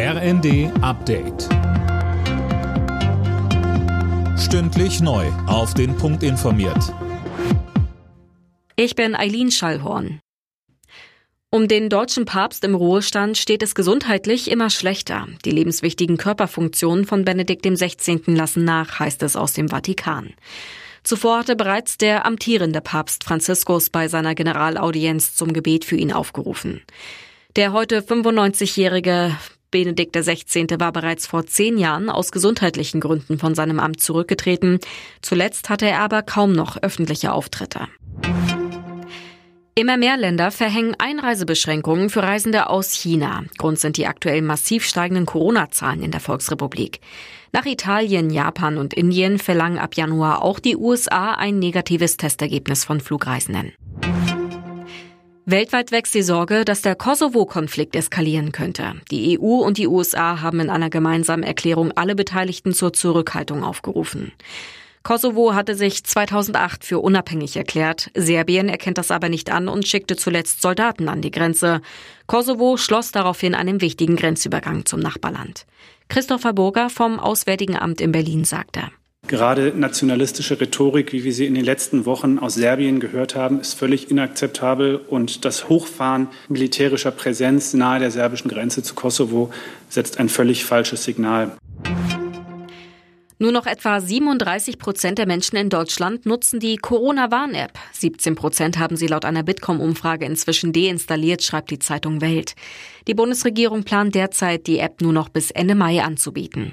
RND Update. Stündlich neu. Auf den Punkt informiert. Ich bin Eileen Schallhorn. Um den deutschen Papst im Ruhestand steht es gesundheitlich immer schlechter. Die lebenswichtigen Körperfunktionen von Benedikt XVI. lassen nach, heißt es aus dem Vatikan. Zuvor hatte bereits der amtierende Papst Franziskus bei seiner Generalaudienz zum Gebet für ihn aufgerufen. Der heute 95-jährige Benedikt XVI. war bereits vor zehn Jahren aus gesundheitlichen Gründen von seinem Amt zurückgetreten. Zuletzt hatte er aber kaum noch öffentliche Auftritte. Immer mehr Länder verhängen Einreisebeschränkungen für Reisende aus China. Grund sind die aktuell massiv steigenden Corona-Zahlen in der Volksrepublik. Nach Italien, Japan und Indien verlangen ab Januar auch die USA ein negatives Testergebnis von Flugreisenden. Weltweit wächst die Sorge, dass der Kosovo-Konflikt eskalieren könnte. Die EU und die USA haben in einer gemeinsamen Erklärung alle Beteiligten zur Zurückhaltung aufgerufen. Kosovo hatte sich 2008 für unabhängig erklärt. Serbien erkennt das aber nicht an und schickte zuletzt Soldaten an die Grenze. Kosovo schloss daraufhin einen wichtigen Grenzübergang zum Nachbarland. Christopher Burger vom Auswärtigen Amt in Berlin sagte. Gerade nationalistische Rhetorik, wie wir sie in den letzten Wochen aus Serbien gehört haben, ist völlig inakzeptabel. Und das Hochfahren militärischer Präsenz nahe der serbischen Grenze zu Kosovo setzt ein völlig falsches Signal. Nur noch etwa 37 Prozent der Menschen in Deutschland nutzen die Corona-Warn-App. 17 Prozent haben sie laut einer Bitkom-Umfrage inzwischen deinstalliert, schreibt die Zeitung Welt. Die Bundesregierung plant derzeit, die App nur noch bis Ende Mai anzubieten.